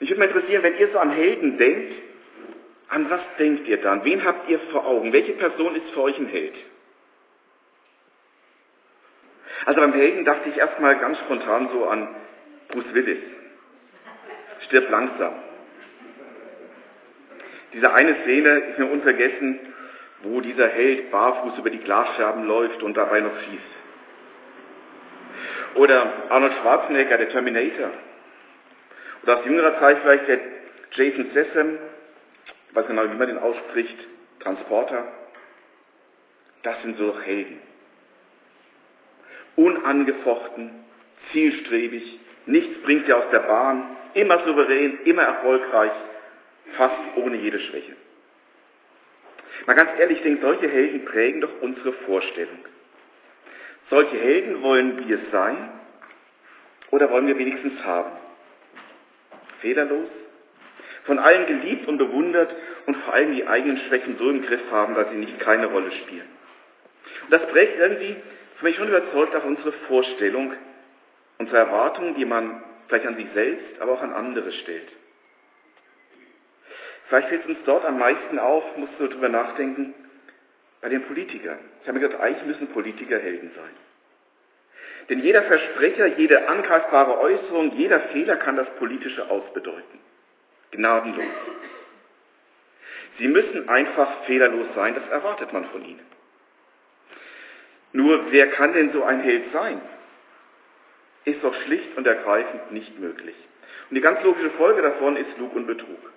Mich würde mal interessieren, wenn ihr so an Helden denkt, an was denkt ihr dann? Wen habt ihr vor Augen? Welche Person ist für euch ein Held? Also beim Helden dachte ich erstmal ganz spontan so an Bruce Willis. Stirb langsam. Diese eine Szene ist mir unvergessen, wo dieser Held barfuß über die Glasscherben läuft und dabei noch schießt. Oder Arnold Schwarzenegger, der Terminator. Oder aus jüngerer Zeit vielleicht der Jason Statham, ich weiß genau, wie man den ausspricht, Transporter. Das sind so Helden. Unangefochten, zielstrebig, nichts bringt sie aus der Bahn, immer souverän, immer erfolgreich, fast ohne jede Schwäche. Mal ganz ehrlich, ich denke, solche Helden prägen doch unsere Vorstellung. Solche Helden wollen wir sein oder wollen wir wenigstens haben? Fehlerlos? Von allen geliebt und bewundert und vor allem die eigenen Schwächen so im Griff haben, dass sie nicht keine Rolle spielen. Und das prägt irgendwie, für mich schon überzeugt, auch unsere Vorstellung, unsere Erwartungen, die man vielleicht an sich selbst, aber auch an andere stellt. Vielleicht fällt es uns dort am meisten auf, musst du darüber nachdenken, bei den Politikern. Ich habe mir gesagt, eigentlich müssen Politiker Helden sein. Denn jeder Versprecher, jede angreifbare Äußerung, jeder Fehler kann das politische ausbedeuten. Gnadenlos. Sie müssen einfach fehlerlos sein, das erwartet man von ihnen. Nur wer kann denn so ein Held sein? Ist doch schlicht und ergreifend nicht möglich. Und die ganz logische Folge davon ist Lug und Betrug.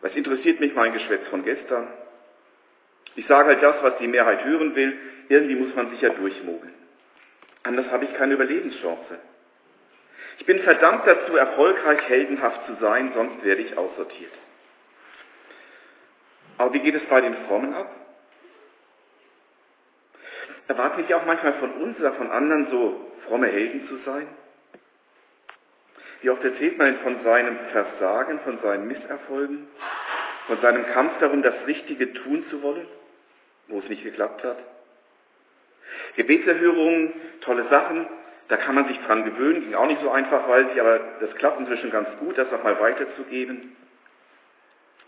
Was interessiert mich mein Geschwätz von gestern? Ich sage halt das, was die Mehrheit hören will. Irgendwie muss man sich ja durchmogeln. Anders habe ich keine Überlebenschance. Ich bin verdammt dazu, erfolgreich heldenhaft zu sein, sonst werde ich aussortiert. Aber wie geht es bei den Frommen ab? Erwarten ich auch manchmal von uns oder von anderen so fromme Helden zu sein? Wie oft erzählt man von seinem Versagen, von seinen Misserfolgen, von seinem Kampf darum, das Richtige tun zu wollen, wo es nicht geklappt hat? Gebetserhörungen, tolle Sachen, da kann man sich dran gewöhnen, ging auch nicht so einfach, weil sie, aber das klappt inzwischen ganz gut, das auch mal weiterzugeben.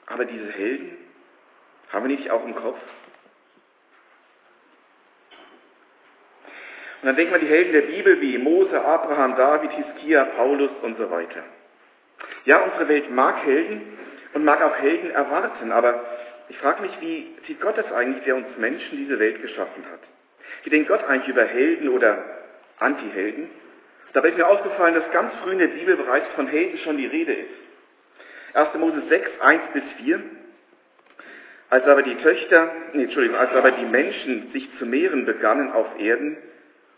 Aber diese Helden, haben wir nicht auch im Kopf? Und dann denkt man die Helden der Bibel wie Mose, Abraham, David, Hiskia, Paulus und so weiter. Ja, unsere Welt mag Helden und mag auch Helden erwarten, aber ich frage mich, wie sieht Gott das eigentlich, der uns Menschen diese Welt geschaffen hat? Wie denkt Gott eigentlich über Helden oder Anti-Helden? Dabei ist mir aufgefallen, dass ganz früh in der Bibel bereits von Helden schon die Rede ist. 1. Mose 6, 1 bis 4. Als aber die Töchter, nee, Entschuldigung, als aber die Menschen sich zu mehren begannen auf Erden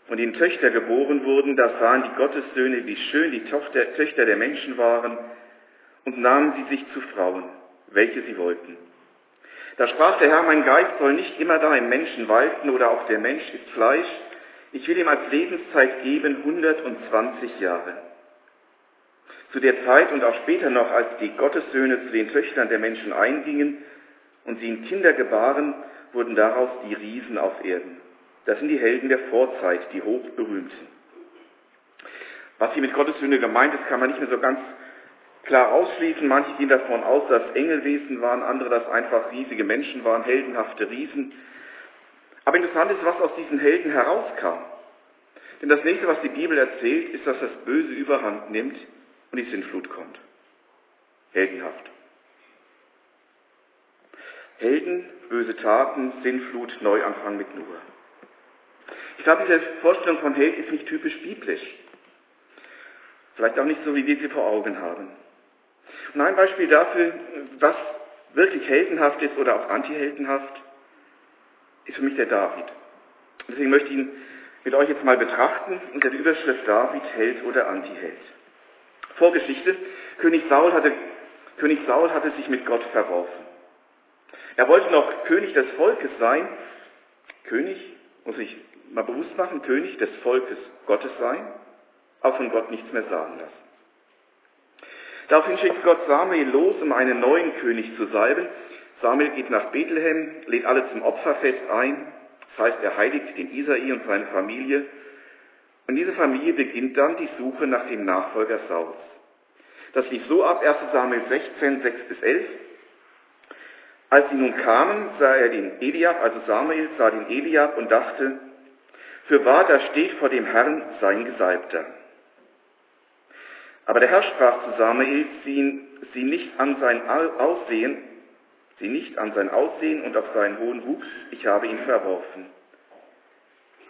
und ihnen Töchter geboren wurden, da sahen die Gottessöhne, wie schön die Tochter, Töchter der Menschen waren und nahmen sie sich zu Frauen, welche sie wollten. Da sprach der Herr, mein Geist soll nicht immer da im Menschen walten oder auch der Mensch ist Fleisch. Ich will ihm als Lebenszeit geben 120 Jahre. Zu der Zeit und auch später noch, als die Gottessöhne zu den Töchtern der Menschen eingingen und sie ihnen Kinder gebaren, wurden daraus die Riesen auf Erden. Das sind die Helden der Vorzeit, die hochberühmten. Was hier mit Gottessöhne gemeint ist, kann man nicht mehr so ganz klar ausschließen. Manche gehen davon aus, dass Engelwesen waren, andere, dass einfach riesige Menschen waren, heldenhafte Riesen. Aber interessant ist, was aus diesen Helden herauskam. Denn das nächste, was die Bibel erzählt, ist, dass das Böse überhand nimmt und die Sintflut kommt. Heldenhaft. Helden, böse Taten, Sinnflut, Neuanfang mit Noah. Ich glaube, diese Vorstellung von Held ist nicht typisch biblisch. Vielleicht auch nicht so, wie wir sie vor Augen haben. Und ein Beispiel dafür, was wirklich heldenhaft ist oder auch antiheldenhaft, ist für mich der David. Deswegen möchte ich ihn mit euch jetzt mal betrachten unter der Überschrift David, Held oder Antiheld. Vorgeschichte, König Saul hatte, König Saul hatte sich mit Gott verworfen. Er wollte noch König des Volkes sein. König, muss ich mal bewusst machen, König des Volkes Gottes sein, auch von Gott nichts mehr sagen lassen. Daraufhin schickt Gott Samuel los, um einen neuen König zu salben. Samuel geht nach Bethlehem, lädt alle zum Opferfest ein. Das heißt, er heiligt den Isai und seine Familie. Und diese Familie beginnt dann die Suche nach dem Nachfolger Sauls. Das lief so ab, 1 Samuel 16, 6 bis 11. Als sie nun kamen, sah er den Eliab, also Samuel sah den Eliab und dachte, für wahr, da steht vor dem Herrn sein Gesalbter. Aber der Herr sprach zu Samuel, sieh, sieh nicht an sein Aussehen, sieh nicht an sein Aussehen und auf seinen hohen Wuchs, ich habe ihn verworfen.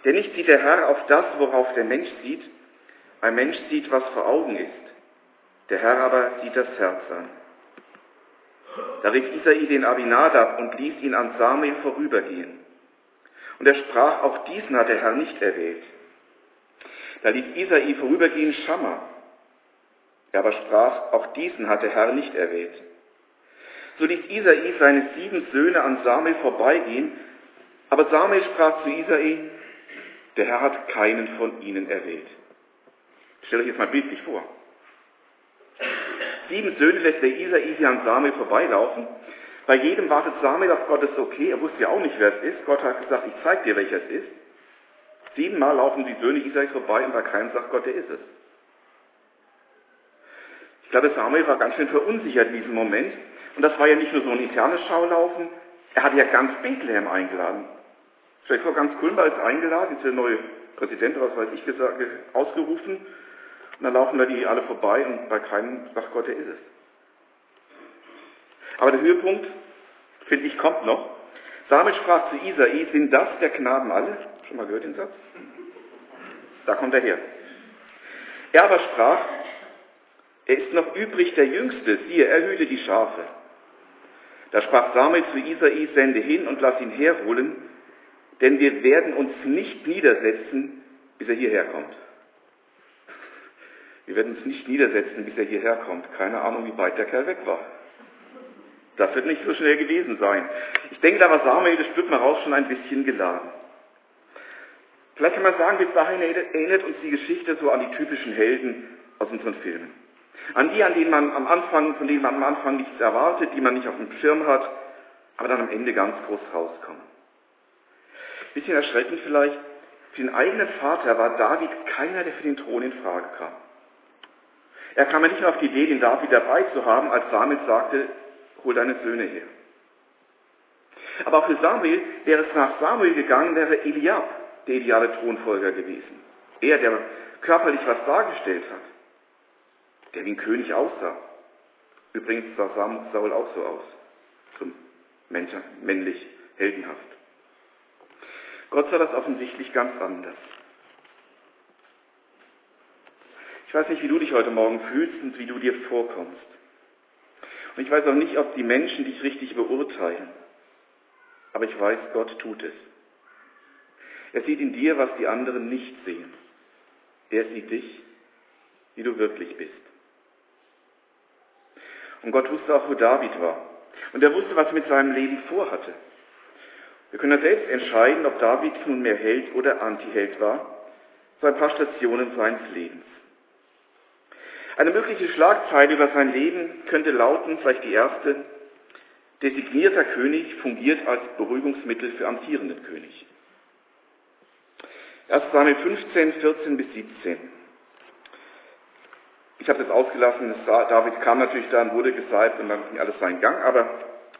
Denn nicht sieht der Herr auf das, worauf der Mensch sieht, ein Mensch sieht, was vor Augen ist. Der Herr aber sieht das Herz an. Da rief Isai den Abinadab und ließ ihn an Samuel vorübergehen. Und er sprach, auch diesen hat der Herr nicht erwählt. Da ließ Isai vorübergehen Schammer. Er aber sprach, auch diesen hat der Herr nicht erwählt. So ließ Isai seine sieben Söhne an Samuel vorbeigehen, aber Samuel sprach zu Isai, der Herr hat keinen von ihnen erwählt. Stellt euch jetzt mal bildlich vor. Sieben Söhne lässt der Isai sie an Samuel vorbeilaufen. Bei jedem wartet Samuel auf Gottes Okay. Er wusste ja auch nicht, wer es ist. Gott hat gesagt, ich zeig dir, welcher es ist. Siebenmal laufen die Söhne Isais vorbei und bei keinem sagt Gott, der ist es. Ich glaube, Samuel war ganz schön verunsichert in diesem Moment. Und das war ja nicht nur so ein internes Schaulaufen. Er hatte ja ganz Bethlehem eingeladen. Stell dir vor, ganz Kulmbach ist eingeladen, ist der neue Präsident, was weiß ich, gesagt, ausgerufen. Und dann laufen da die alle vorbei und bei keinem sagt Gott, der ist es. Aber der Höhepunkt, finde ich, kommt noch. Samuel sprach zu Isai, sind das der Knaben alle? Schon mal gehört den Satz? Da kommt er her. Er aber sprach, er ist noch übrig der Jüngste, siehe, er hüte die Schafe. Da sprach Samuel zu Isai, sende hin und lass ihn herholen, denn wir werden uns nicht niedersetzen, bis er hierher kommt. Wir werden uns nicht niedersetzen, bis er hierher kommt. Keine Ahnung, wie weit der Kerl weg war. Das wird nicht so schnell gewesen sein. Ich denke, da war Samuel, das spürt man raus, schon ein bisschen geladen. Vielleicht kann man sagen, bis dahin erinnert uns die Geschichte so an die typischen Helden aus unseren Filmen. An die, an denen man am Anfang, von denen man am Anfang nichts erwartet, die man nicht auf dem Schirm hat, aber dann am Ende ganz groß rauskommen. Bisschen erschreckend vielleicht, für den eigenen Vater war David keiner, der für den Thron in Frage kam. Er kam ja nicht nur auf die Idee, den David dabei zu haben, als Samuel sagte, hol deine Söhne her. Aber auch für Samuel wäre es nach Samuel gegangen, wäre Eliab der ideale Thronfolger gewesen. Er, der körperlich was dargestellt hat, der wie ein König aussah. Übrigens sah Saul auch so aus, so männlich, heldenhaft. Gott sah das offensichtlich ganz anders. Ich weiß nicht, wie du dich heute Morgen fühlst und wie du dir vorkommst. Und ich weiß auch nicht, ob die Menschen dich richtig beurteilen. Aber ich weiß, Gott tut es. Er sieht in dir, was die anderen nicht sehen. Er sieht dich, wie du wirklich bist. Und Gott wusste auch, wo David war. Und er wusste, was er mit seinem Leben vorhatte. Wir können ja selbst entscheiden, ob David nunmehr Held oder Antiheld war. So ein paar Stationen seines Lebens. Eine mögliche Schlagzeile über sein Leben könnte lauten, vielleicht die erste, designierter König fungiert als Beruhigungsmittel für amtierenden König. 1 Samuel 15, 14 bis 17. Ich habe das ausgelassen, David kam natürlich da und wurde gesalbt und dann ging alles seinen Gang, aber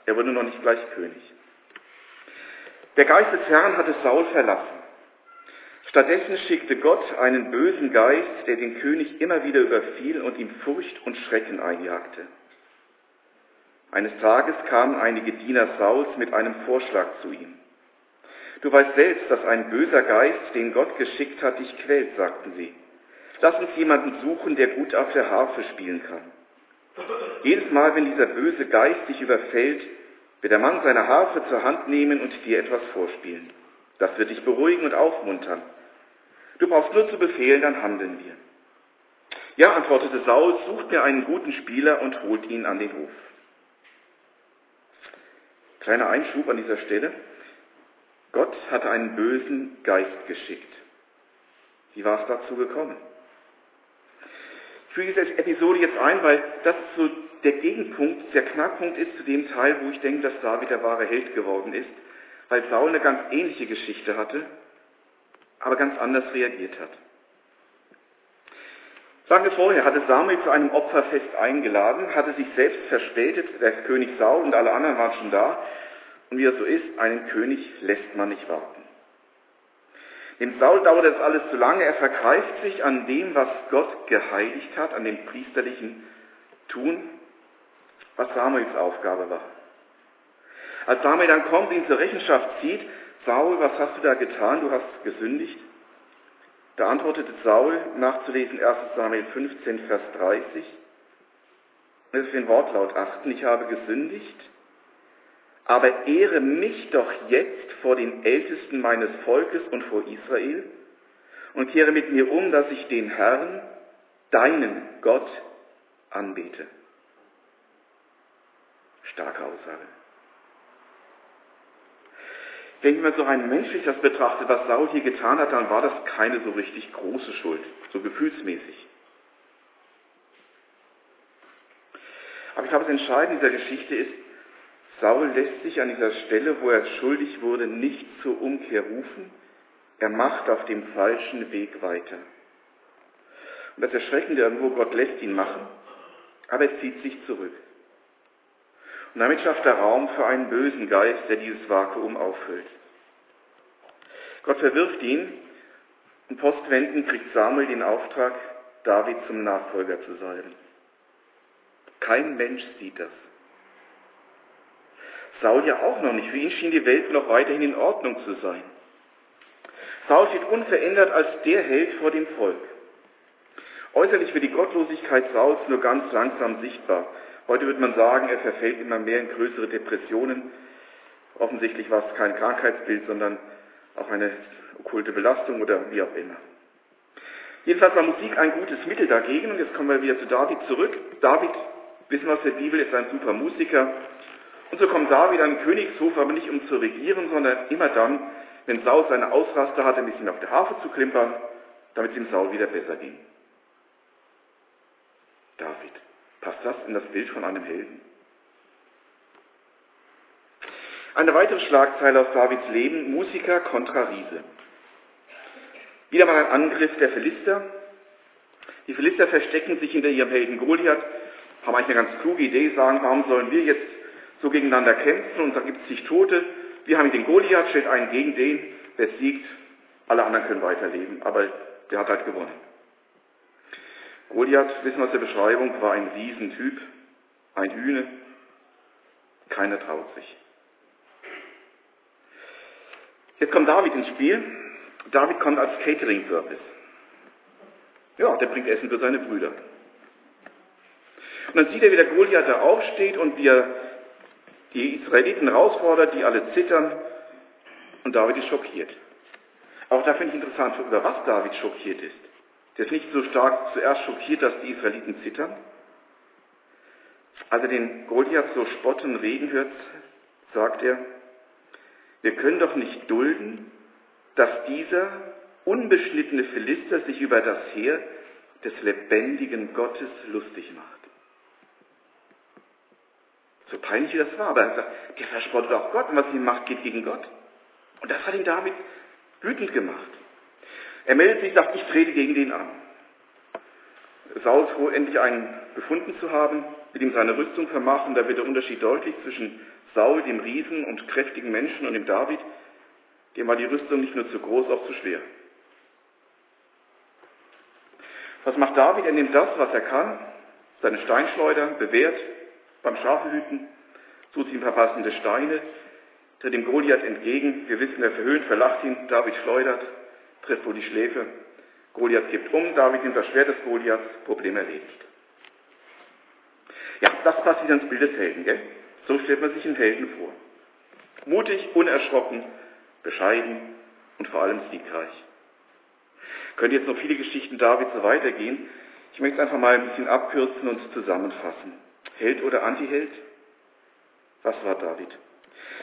er wurde noch nicht gleich König. Der Geist des Herrn hatte Saul verlassen. Stattdessen schickte Gott einen bösen Geist, der den König immer wieder überfiel und ihm Furcht und Schrecken einjagte. Eines Tages kamen einige Diener Sauls mit einem Vorschlag zu ihm. Du weißt selbst, dass ein böser Geist, den Gott geschickt hat, dich quält, sagten sie. Lass uns jemanden suchen, der gut auf der Harfe spielen kann. Jedes Mal, wenn dieser böse Geist dich überfällt, wird der Mann seine Harfe zur Hand nehmen und dir etwas vorspielen. Das wird dich beruhigen und aufmuntern. Du brauchst nur zu befehlen, dann handeln wir. Ja, antwortete Saul, sucht mir einen guten Spieler und holt ihn an den Hof. Kleiner Einschub an dieser Stelle. Gott hatte einen bösen Geist geschickt. Wie war es dazu gekommen? Füge diese Episode jetzt ein, weil das so der Gegenpunkt, der Knackpunkt ist zu dem Teil, wo ich denke, dass David der wahre Held geworden ist, weil Saul eine ganz ähnliche Geschichte hatte aber ganz anders reagiert hat. Lange vorher hatte Samuel zu einem Opferfest eingeladen, hatte sich selbst verspätet, der König Saul und alle anderen waren schon da. Und wie es so ist, einen König lässt man nicht warten. Dem Saul dauerte das alles zu lange. Er vergreift sich an dem, was Gott geheiligt hat, an dem priesterlichen Tun, was Samuels Aufgabe war. Als Samuel dann kommt, ihn zur Rechenschaft zieht, Saul, was hast du da getan? Du hast gesündigt. Da antwortete Saul, nachzulesen 1 Samuel 15, Vers 30. Das ist den Wortlaut achten. Ich habe gesündigt, aber ehre mich doch jetzt vor den Ältesten meines Volkes und vor Israel und kehre mit mir um, dass ich den Herrn, deinen Gott, anbete. Starke Aussage. Wenn man so rein menschlich das betrachtet, was Saul hier getan hat, dann war das keine so richtig große Schuld, so gefühlsmäßig. Aber ich glaube, das Entscheidende dieser Geschichte ist, Saul lässt sich an dieser Stelle, wo er schuldig wurde, nicht zur Umkehr rufen. Er macht auf dem falschen Weg weiter. Und das Erschreckende irgendwo, Gott lässt ihn machen, aber er zieht sich zurück. Und damit schafft er Raum für einen bösen Geist, der dieses Vakuum auffüllt. Gott verwirft ihn und postwendend kriegt Samuel den Auftrag, David zum Nachfolger zu salben. Kein Mensch sieht das. Saul ja auch noch nicht. Für ihn schien die Welt noch weiterhin in Ordnung zu sein. Saul steht unverändert als der Held vor dem Volk. Äußerlich wird die Gottlosigkeit Sauls nur ganz langsam sichtbar. Heute wird man sagen, er verfällt immer mehr in größere Depressionen. Offensichtlich war es kein Krankheitsbild, sondern auch eine okkulte Belastung oder wie auch immer. Jedenfalls war Musik ein gutes Mittel dagegen. Und jetzt kommen wir wieder zu David zurück. David, wissen wir aus der Bibel, ist ein super Musiker. Und so kommt David an den Königshof, aber nicht um zu regieren, sondern immer dann, wenn Saul seine Ausraster hatte, ein bisschen auf der Harfe zu klimpern, damit es dem Saul wieder besser ging. David. Passt das in das Bild von einem Helden? Eine weitere Schlagzeile aus Davids Leben, Musiker kontra Riese. Wieder mal ein Angriff der Philister. Die Philister verstecken sich hinter ihrem Helden Goliath, haben eigentlich eine ganz kluge Idee, sagen, warum sollen wir jetzt so gegeneinander kämpfen und da gibt es sich Tote. Wir haben den Goliath, stellt einen gegen den, wer siegt, alle anderen können weiterleben, aber der hat halt gewonnen. Goliath, wissen wir aus der Beschreibung, war ein Riesentyp, ein Hühne. Keiner traut sich. Jetzt kommt David ins Spiel. David kommt als Catering-Service. Ja, der bringt Essen für seine Brüder. Und dann sieht er, wie der Goliath da aufsteht und wie er die Israeliten herausfordert, die alle zittern. Und David ist schockiert. Auch da finde ich interessant, über was David schockiert ist. Der ist nicht so stark zuerst schockiert, dass die Israeliten zittern. Als er den Goliath so spotten, reden hört, sagt er, wir können doch nicht dulden, dass dieser unbeschnittene Philister sich über das Heer des lebendigen Gottes lustig macht. So peinlich wie das war, aber er sagt, der verspottet auch Gott und was sie macht, geht gegen Gott. Und das hat ihn David wütend gemacht. Er meldet sich, sagt, ich trete gegen den an. Saul froh, endlich einen gefunden zu haben, mit ihm seine Rüstung vermachen. Da wird der Unterschied deutlich zwischen Saul, dem Riesen und kräftigen Menschen, und dem David. Dem war die Rüstung nicht nur zu groß, auch zu schwer. Was macht David? Er nimmt das, was er kann, seine Steinschleuder, bewährt beim Schafehüten, sucht ihm verpassende Steine, tritt dem Goliath entgegen. Wir wissen, er verhöhnt, verlacht ihn. David schleudert, trifft wohl die Schläfe. Goliath gibt um, David nimmt das Schwert des Goliaths, Problem erledigt. Ja, das passt wieder ins Bild des Helden, gell? So stellt man sich einen Helden vor. Mutig, unerschrocken, bescheiden und vor allem siegreich. Könnte jetzt noch viele Geschichten Davids so weitergehen. Ich möchte es einfach mal ein bisschen abkürzen und zusammenfassen. Held oder Antiheld? Was war David?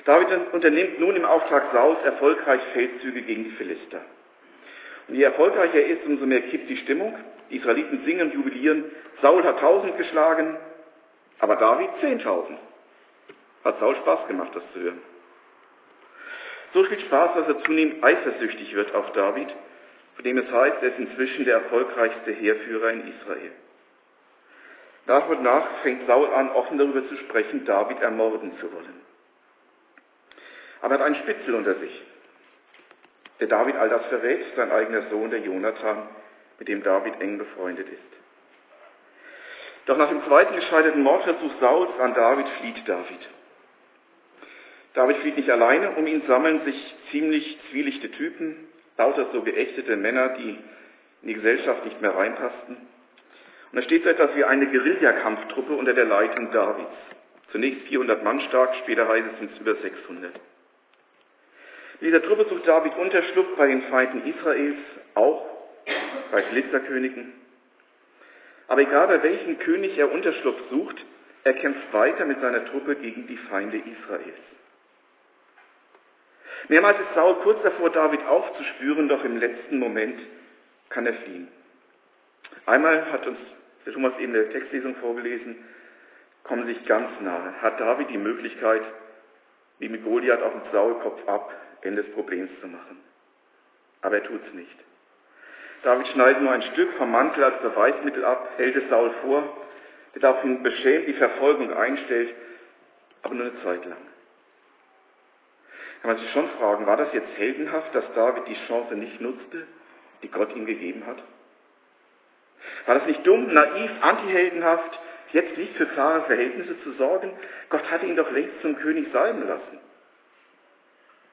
David unternimmt nun im Auftrag Saus erfolgreich Feldzüge gegen die Philister. Und je erfolgreicher er ist, umso mehr kippt die Stimmung. Die Israeliten singen und jubilieren. Saul hat tausend geschlagen, aber David zehntausend. Hat Saul Spaß gemacht, das zu hören. So viel Spaß, dass er zunehmend eifersüchtig wird auf David von dem es heißt, er ist inzwischen der erfolgreichste Heerführer in Israel. Nach und nach fängt Saul an, offen darüber zu sprechen, David ermorden zu wollen. Aber er hat einen Spitzel unter sich. Der David all das verrät, sein eigener Sohn, der Jonathan, mit dem David eng befreundet ist. Doch nach dem zweiten gescheiterten Mordversuch Sauls an David flieht David. David flieht nicht alleine, um ihn sammeln sich ziemlich zwielichte Typen, lauter so geächtete Männer, die in die Gesellschaft nicht mehr reinpassten. Und da steht so etwas wie eine Guerillakampftruppe unter der Leitung Davids. Zunächst 400 Mann stark, später heißt es sind es über 600. In dieser Truppe sucht David Unterschlupf bei den Feinden Israels, auch bei Philisterkönigen. Aber egal bei welchem König er Unterschlupf sucht, er kämpft weiter mit seiner Truppe gegen die Feinde Israels. Mehrmals ist Saul kurz davor, David aufzuspüren, doch im letzten Moment kann er fliehen. Einmal hat uns der Thomas eben der Textlesung vorgelesen, kommen sich ganz nahe. Hat David die Möglichkeit, wie mit Goliath auf dem Saulkopf ab, Ende des Problems zu machen. Aber er tut es nicht. David schneidet nur ein Stück vom Mantel als Beweismittel ab, hält es Saul vor, der daraufhin beschämt die Verfolgung einstellt, aber nur eine Zeit lang. Kann man sich schon fragen, war das jetzt heldenhaft, dass David die Chance nicht nutzte, die Gott ihm gegeben hat? War das nicht dumm, naiv, antiheldenhaft, jetzt nicht für klare Verhältnisse zu sorgen? Gott hatte ihn doch längst zum König salben lassen.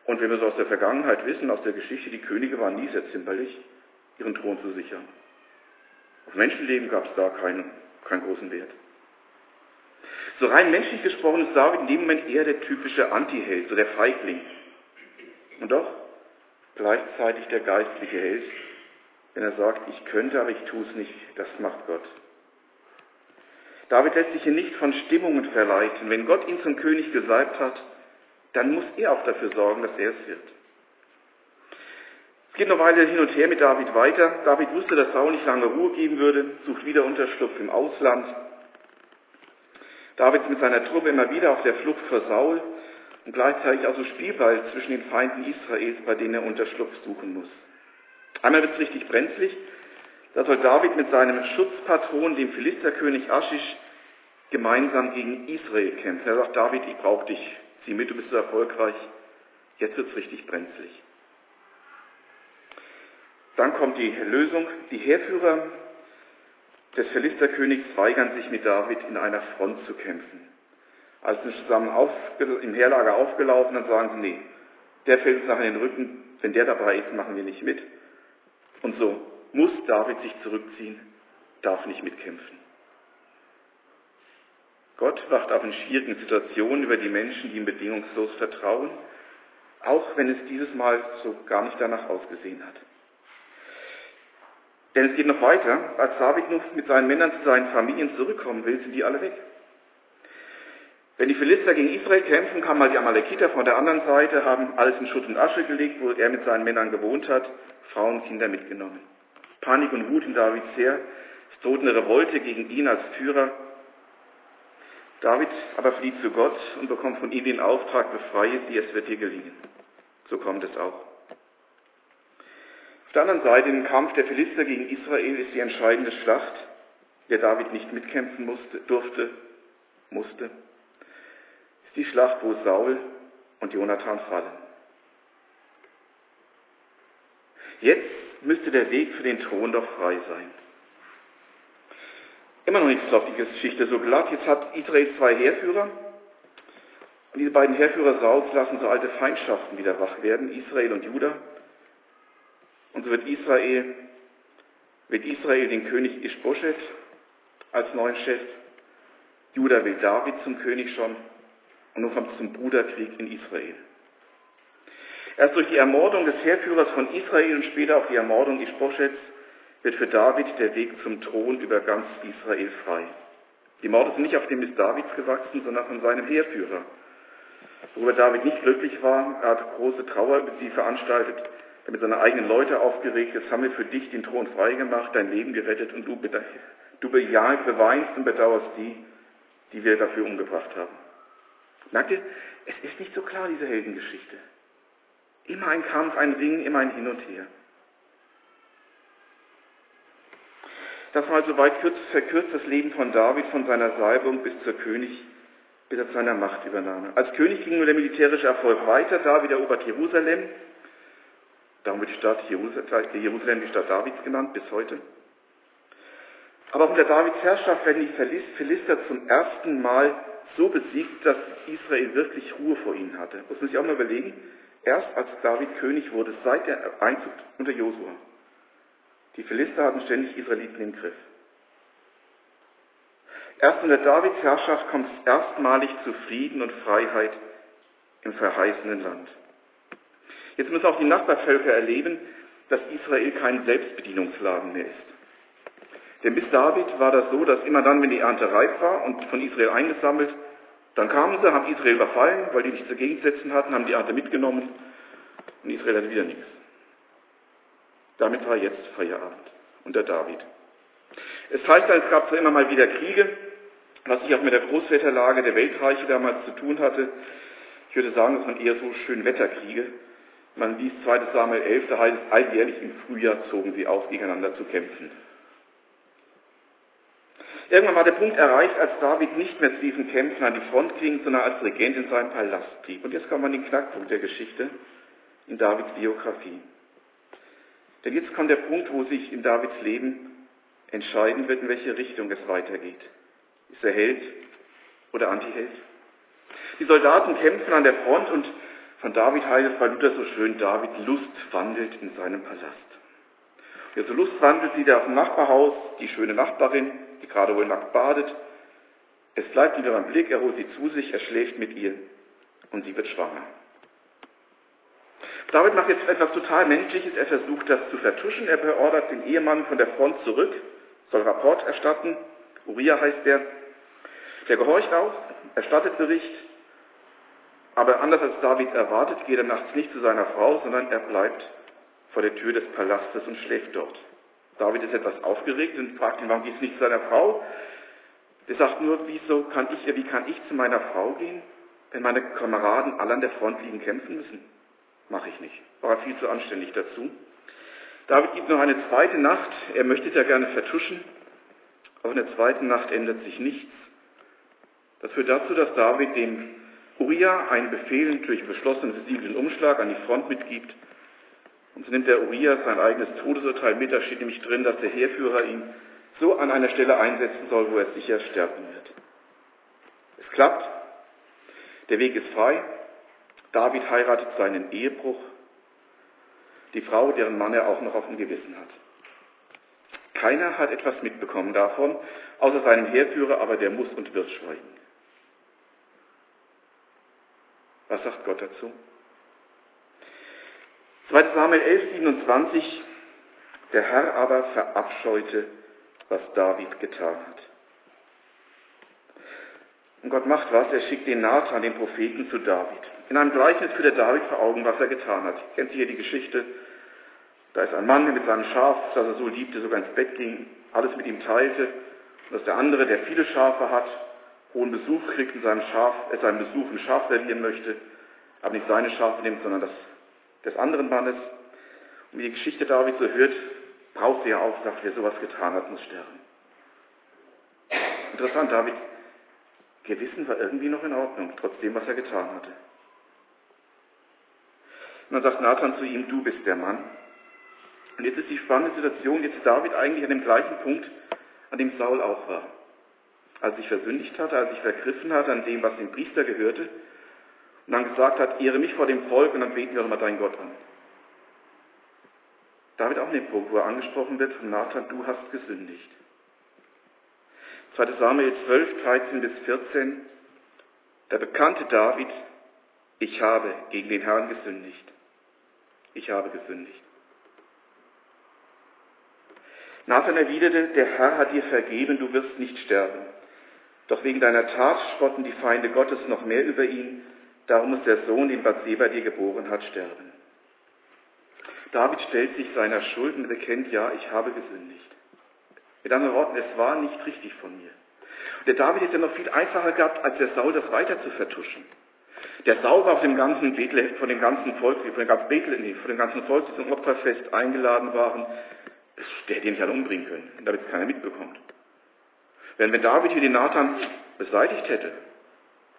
Und wenn wir so aus der Vergangenheit wissen, aus der Geschichte, die Könige waren nie sehr zimperlich, ihren Thron zu sichern. Auf Menschenleben gab es da keinen, keinen großen Wert. So rein menschlich gesprochen ist David in dem Moment eher der typische Antiheld, so der Feigling. Und doch gleichzeitig der geistliche Held, wenn er sagt, ich könnte, aber ich tue es nicht, das macht Gott. David lässt sich hier nicht von Stimmungen verleiten. Wenn Gott ihn zum König gesalbt hat, dann muss er auch dafür sorgen, dass er es wird. Es geht noch weiter hin und her mit David weiter. David wusste, dass Saul nicht lange Ruhe geben würde, sucht wieder Unterschlupf im Ausland. David ist mit seiner Truppe immer wieder auf der Flucht vor Saul und gleichzeitig also Spielball zwischen den Feinden Israels, bei denen er Unterschlupf suchen muss. Einmal wird es richtig brenzlig. Da soll David mit seinem Schutzpatron, dem Philisterkönig Aschisch, gemeinsam gegen Israel kämpfen. Er sagt, David, ich brauche dich. Sieh mit, du bist so erfolgreich. Jetzt wird es richtig brenzlig. Dann kommt die Lösung. Die Heerführer des Philisterkönigs weigern sich mit David in einer Front zu kämpfen. Als sie zusammen auf, im Heerlager aufgelaufen, dann sagen sie, nee, der fällt uns nachher in den Rücken, wenn der dabei ist, machen wir nicht mit. Und so muss David sich zurückziehen, darf nicht mitkämpfen. Gott wacht auch in schwierigen Situationen über die Menschen, die ihm bedingungslos vertrauen, auch wenn es dieses Mal so gar nicht danach ausgesehen hat. Denn es geht noch weiter. Als David nun mit seinen Männern zu seinen Familien zurückkommen will, sind die alle weg. Wenn die Philister gegen Israel kämpfen, kamen mal die Amalekiter von der anderen Seite, haben alles in Schutt und Asche gelegt, wo er mit seinen Männern gewohnt hat, Frauen und Kinder mitgenommen. Panik und Wut in Davids Heer, es droht eine Revolte gegen ihn als Führer. David aber flieht zu Gott und bekommt von ihm den Auftrag, befreie sie, es wird dir gelingen. So kommt es auch. Auf der anderen Seite, im Kampf der Philister gegen Israel, ist die entscheidende Schlacht, der David nicht mitkämpfen musste, durfte, musste. Die Schlacht, wo Saul und Jonathan fallen. Jetzt müsste der Weg für den Thron doch frei sein. Immer noch nicht läuft die Geschichte so glatt. Jetzt hat Israel zwei Heerführer. Und diese beiden Heerführer Sauls lassen so alte Feindschaften wieder wach werden, Israel und Juda. Und so wird Israel, wird Israel den König Ishbosheth als neuen Chef. Juda will David zum König schon. Und nun kommt es zum Bruderkrieg in Israel. Erst durch die Ermordung des Heerführers von Israel und später auch die Ermordung Ishbosheths wird für David der Weg zum Thron über ganz Israel frei. Die Morde sind nicht auf dem Mist Davids gewachsen, sondern von seinem Heerführer. Worüber David nicht glücklich war, er hat große Trauer über sie veranstaltet, damit seine eigenen Leute aufgeregt, jetzt haben wir für dich den Thron freigemacht, dein Leben gerettet und du, du bejahst, beweinst und bedauerst die, die wir dafür umgebracht haben. Merkt ihr, es ist nicht so klar, diese Heldengeschichte. Immer ein Kampf, ein Ringen, immer ein Hin und Her. Das mal so weit verkürzt das Leben von David von seiner Salbung bis zur König, bis er zu seiner Machtübernahme. Als König ging nur der militärische Erfolg weiter. David erobert Jerusalem. Darum wird die Stadt Jerusalem die Stadt Davids genannt, bis heute. Aber unter Davids Herrschaft werden die Philister zum ersten Mal so besiegt, dass Israel wirklich Ruhe vor ihnen hatte. Muss man sich auch mal überlegen. Erst als David König wurde, seit der Einzug unter Josua. Die Philister hatten ständig Israeliten im Griff. Erst unter Davids Herrschaft kommt es erstmalig zu Frieden und Freiheit im verheißenen Land. Jetzt müssen auch die Nachbarvölker erleben, dass Israel kein Selbstbedienungsladen mehr ist. Denn bis David war das so, dass immer dann, wenn die Ernte reif war und von Israel eingesammelt, dann kamen sie, haben Israel überfallen, weil die nichts dagegen setzen hatten, haben die Ernte mitgenommen und Israel hatte wieder nichts. Damit war jetzt Feierabend unter David. Es heißt es gab zwar immer mal wieder Kriege, was sich auch mit der Großwetterlage der Weltreiche damals zu tun hatte. Ich würde sagen, es waren eher so Schönwetterkriege. Man liest 2. Samuel 11, da heißt es, alljährlich im Frühjahr zogen sie auf, gegeneinander zu kämpfen. Irgendwann war der Punkt erreicht, als David nicht mehr zu diesen Kämpfen an die Front ging, sondern als Regent in seinem Palast blieb. Und jetzt kommt man den Knackpunkt der Geschichte in Davids Biografie. Denn jetzt kommt der Punkt, wo sich in Davids Leben entscheiden wird, in welche Richtung es weitergeht. Ist er Held oder Antiheld? Die Soldaten kämpfen an der Front und von David heißt es bei Luther so schön, David Lust wandelt in seinem Palast. Wer so Lust wandelt, sieht er auf dem Nachbarhaus die schöne Nachbarin, die gerade wohl nackt badet. Es bleibt ihm beim Blick, er holt sie zu sich, er schläft mit ihr und sie wird schwanger. David macht jetzt etwas total Menschliches. Er versucht das zu vertuschen. Er beordert den Ehemann von der Front zurück, soll Rapport erstatten. Uriah heißt der. Der gehorcht auch, erstattet Bericht. Aber anders als David erwartet, geht er nachts nicht zu seiner Frau, sondern er bleibt vor der Tür des Palastes und schläft dort. David ist etwas aufgeregt und fragt ihn, warum geht es nicht zu seiner Frau? Der sagt nur, wieso kann ich, wie kann ich zu meiner Frau gehen, wenn meine Kameraden alle an der Front liegen kämpfen müssen? Mache ich nicht. War viel zu anständig dazu. David gibt noch eine zweite Nacht. Er möchte es ja gerne vertuschen. Aber in der zweiten Nacht ändert sich nichts. Das führt dazu, dass David dem Uriah einen Befehl durch beschlossenen versiegelten Umschlag an die Front mitgibt. Und so nimmt der Uriah sein eigenes Todesurteil mit. Da steht nämlich drin, dass der Heerführer ihn so an einer Stelle einsetzen soll, wo er sicher sterben wird. Es klappt. Der Weg ist frei. David heiratet seinen Ehebruch, die Frau, deren Mann er auch noch auf dem Gewissen hat. Keiner hat etwas mitbekommen davon, außer seinem Heerführer, aber der muss und wird schweigen. Was sagt Gott dazu? 2 Samuel 11, 27, der Herr aber verabscheute, was David getan hat. Und Gott macht was, er schickt den Nathan, den Propheten, zu David. In einem Gleichnis führt er David vor Augen, was er getan hat. Kennt ihr die Geschichte? Da ist ein Mann, der mit seinem Schaf, das er so liebte, sogar ins Bett ging, alles mit ihm teilte. Und dass der andere, der viele Schafe hat, hohen Besuch kriegt und seinem Schaf, äh, seinem Besuch ein Schaf servieren möchte, aber nicht seine Schafe nimmt, sondern das des anderen Mannes. Und wie die Geschichte David so hört, braucht sie ja auch, sagt, wer sowas getan hat, muss sterben. Interessant, David Gewissen war irgendwie noch in Ordnung, trotzdem, was er getan hatte. Und dann sagt Nathan zu ihm, du bist der Mann. Und jetzt ist die spannende Situation, jetzt ist David eigentlich an dem gleichen Punkt, an dem Saul auch war. Als sich versündigt hatte, als sich vergriffen hatte an dem, was dem Priester gehörte, und dann gesagt hat, ehre mich vor dem Volk und dann beten wir mal deinen Gott an. David auch an dem Punkt, wo er angesprochen wird von Nathan, du hast gesündigt. 2. Samuel 12, 13 bis 14, da bekannte David, ich habe gegen den Herrn gesündigt. Ich habe gesündigt. Nathan erwiderte, der Herr hat dir vergeben, du wirst nicht sterben. Doch wegen deiner Tat spotten die Feinde Gottes noch mehr über ihn, darum muss der Sohn, den Bathseba dir geboren hat, sterben. David stellt sich seiner Schuld und bekennt, ja, ich habe gesündigt. Mit anderen Worten, es war nicht richtig von mir. Und der David hätte noch viel einfacher gehabt, als der Saul das weiter zu vertuschen. Der Saul war auf dem ganzen Bethlehem, von dem ganzen Volk, von dem ganzen Bethlehem, von dem ganzen Volk, die zum Opferfest eingeladen waren, Der hätte ihn nicht alle umbringen können, damit es keiner mitbekommt. Wenn, wenn David hier den Nathan beseitigt hätte,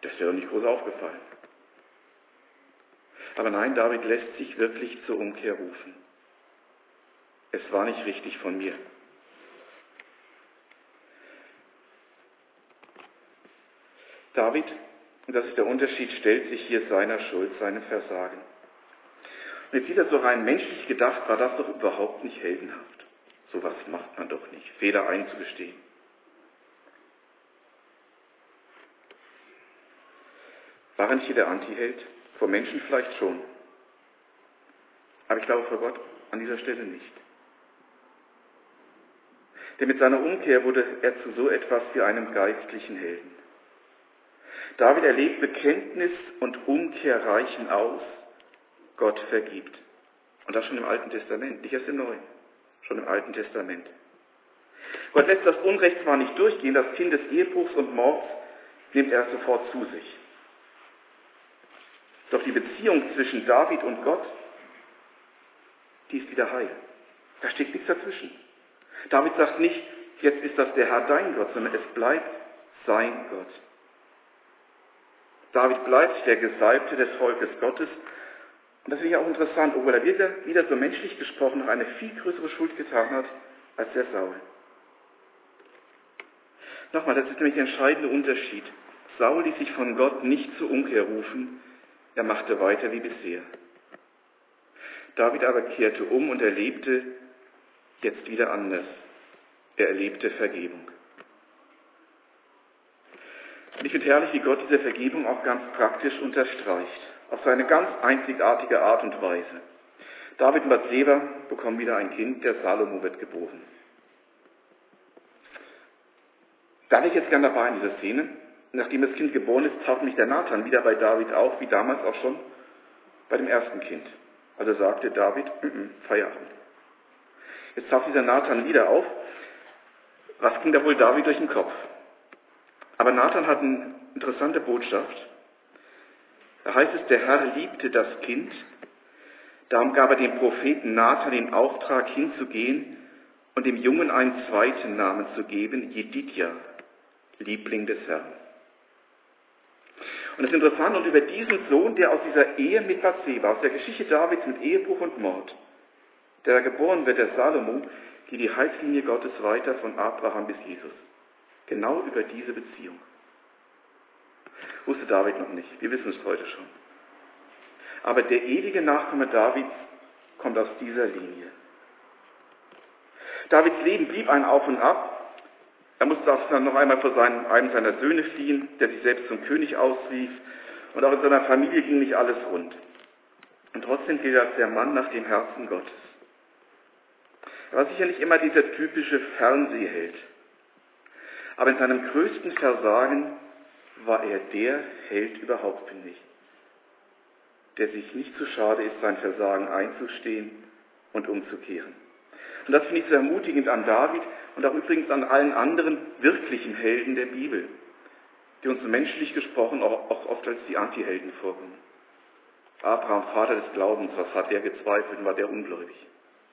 das wäre nicht groß aufgefallen. Aber nein, David lässt sich wirklich zur Umkehr rufen. Es war nicht richtig von mir. David, und das ist der Unterschied, stellt sich hier seiner Schuld, seinem Versagen. Und jetzt wieder so rein menschlich gedacht, war das doch überhaupt nicht heldenhaft. Sowas macht man doch nicht, Fehler einzugestehen. War er nicht hier der Antiheld? Vor Menschen vielleicht schon. Aber ich glaube vor Gott an dieser Stelle nicht. Denn mit seiner Umkehr wurde er zu so etwas wie einem geistlichen Helden. David erlebt Bekenntnis und Umkehr reichen aus, Gott vergibt. Und das schon im Alten Testament, nicht erst im Neuen, schon im Alten Testament. Gott lässt das Unrecht zwar nicht durchgehen, das Kind des Ehebruchs und Mords nimmt er sofort zu sich. Doch die Beziehung zwischen David und Gott, die ist wieder heil. Da steht nichts dazwischen. David sagt nicht, jetzt ist das der Herr dein Gott, sondern es bleibt sein Gott. David bleibt der Gesalbte des Volkes Gottes. Und das finde ich auch interessant, obwohl er wieder, wieder so menschlich gesprochen noch eine viel größere Schuld getan hat als der Saul. Nochmal, das ist nämlich der entscheidende Unterschied. Saul ließ sich von Gott nicht zur Umkehr rufen, er machte weiter wie bisher. David aber kehrte um und erlebte jetzt wieder anders. Er erlebte Vergebung. Und ich finde herrlich, wie Gott diese Vergebung auch ganz praktisch unterstreicht, auf seine ganz einzigartige Art und Weise. David und Bathseba bekommen wieder ein Kind, der Salomo wird geboren. Da bin ich jetzt gern dabei in dieser Szene. Nachdem das Kind geboren ist, taucht mich der Nathan wieder bei David auf, wie damals auch schon bei dem ersten Kind. Also sagte David, mm -mm, Feierabend. Jetzt taucht dieser Nathan wieder auf. Was ging da wohl David durch den Kopf? Aber Nathan hat eine interessante Botschaft. Da heißt es, der Herr liebte das Kind, darum gab er dem Propheten Nathan den Auftrag hinzugehen und dem Jungen einen zweiten Namen zu geben, Jedidja, Liebling des Herrn. Und es ist interessant, und über diesen Sohn, der aus dieser Ehe mit Bathseba, aus der Geschichte Davids mit Ehebruch und Mord, der geboren wird, der Salomo, geht die Heilslinie Gottes weiter von Abraham bis Jesus. Genau über diese Beziehung. Wusste David noch nicht. Wir wissen es heute schon. Aber der ewige Nachkomme Davids kommt aus dieser Linie. Davids Leben blieb ein Auf und Ab, er musste auch noch einmal vor seinem, einem seiner Söhne fliehen, der sich selbst zum König ausrief. Und auch in seiner Familie ging nicht alles rund. Und trotzdem gilt er als der Mann nach dem Herzen Gottes. Er war sicher nicht immer dieser typische Fernsehheld. Aber in seinem größten Versagen war er der Held überhaupt, finde ich. Der sich nicht zu schade ist, sein Versagen einzustehen und umzukehren. Und das finde ich so ermutigend an David und auch übrigens an allen anderen wirklichen Helden der Bibel, die uns menschlich gesprochen auch, oft als die Antihelden vorkommen. Abraham, Vater des Glaubens, was hat er gezweifelt und war der ungläubig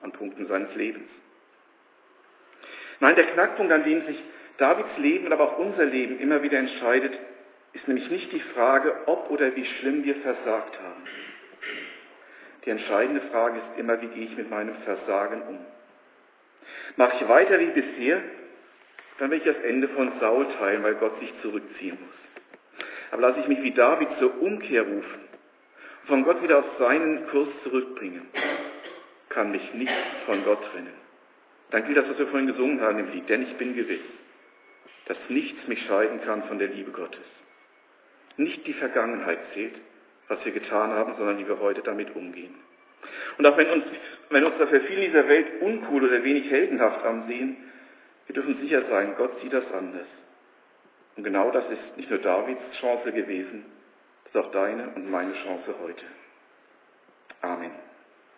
an Punkten seines Lebens? Nein, der Knackpunkt, an dem sich Davids Leben, aber auch unser Leben immer wieder entscheidet, ist nämlich nicht die Frage, ob oder wie schlimm wir versagt haben. Die entscheidende Frage ist immer, wie gehe ich mit meinem Versagen um? Mache ich weiter wie bisher, dann werde ich das Ende von Saul teilen, weil Gott sich zurückziehen muss. Aber lasse ich mich wie David zur Umkehr rufen von Gott wieder auf seinen Kurs zurückbringen, kann mich nichts von Gott trennen. Dann gilt das, was wir vorhin gesungen haben im Lied, denn ich bin gewiss, dass nichts mich scheiden kann von der Liebe Gottes. Nicht die Vergangenheit zählt, was wir getan haben, sondern wie wir heute damit umgehen. Und auch wenn uns, wenn uns dafür viele in dieser Welt uncool oder wenig heldenhaft ansehen, wir dürfen sicher sein, Gott sieht das anders. Und genau das ist nicht nur Davids Chance gewesen, das ist auch deine und meine Chance heute. Amen.